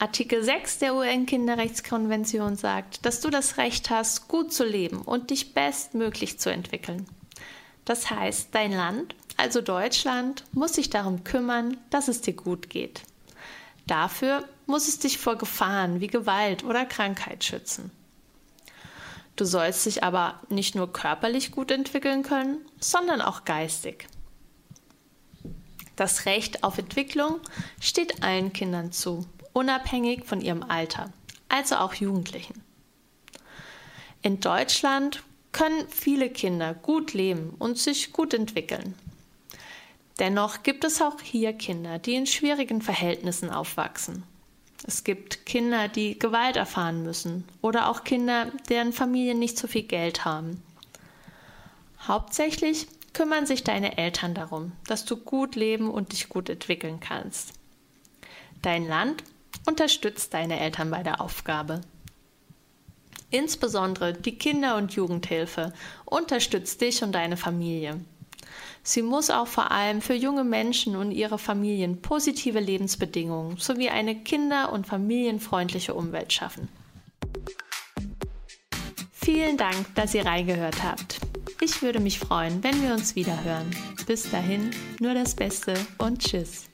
Artikel 6 der UN-Kinderrechtskonvention sagt, dass du das Recht hast, gut zu leben und dich bestmöglich zu entwickeln. Das heißt, dein Land, also Deutschland, muss sich darum kümmern, dass es dir gut geht. Dafür muss es dich vor Gefahren wie Gewalt oder Krankheit schützen. Du sollst dich aber nicht nur körperlich gut entwickeln können, sondern auch geistig. Das Recht auf Entwicklung steht allen Kindern zu unabhängig von ihrem Alter, also auch Jugendlichen. In Deutschland können viele Kinder gut leben und sich gut entwickeln. Dennoch gibt es auch hier Kinder, die in schwierigen Verhältnissen aufwachsen. Es gibt Kinder, die Gewalt erfahren müssen oder auch Kinder, deren Familien nicht so viel Geld haben. Hauptsächlich kümmern sich deine Eltern darum, dass du gut leben und dich gut entwickeln kannst. Dein Land Unterstützt deine Eltern bei der Aufgabe. Insbesondere die Kinder- und Jugendhilfe unterstützt dich und deine Familie. Sie muss auch vor allem für junge Menschen und ihre Familien positive Lebensbedingungen sowie eine kinder- und familienfreundliche Umwelt schaffen. Vielen Dank, dass ihr reingehört habt. Ich würde mich freuen, wenn wir uns wieder hören. Bis dahin, nur das Beste und Tschüss.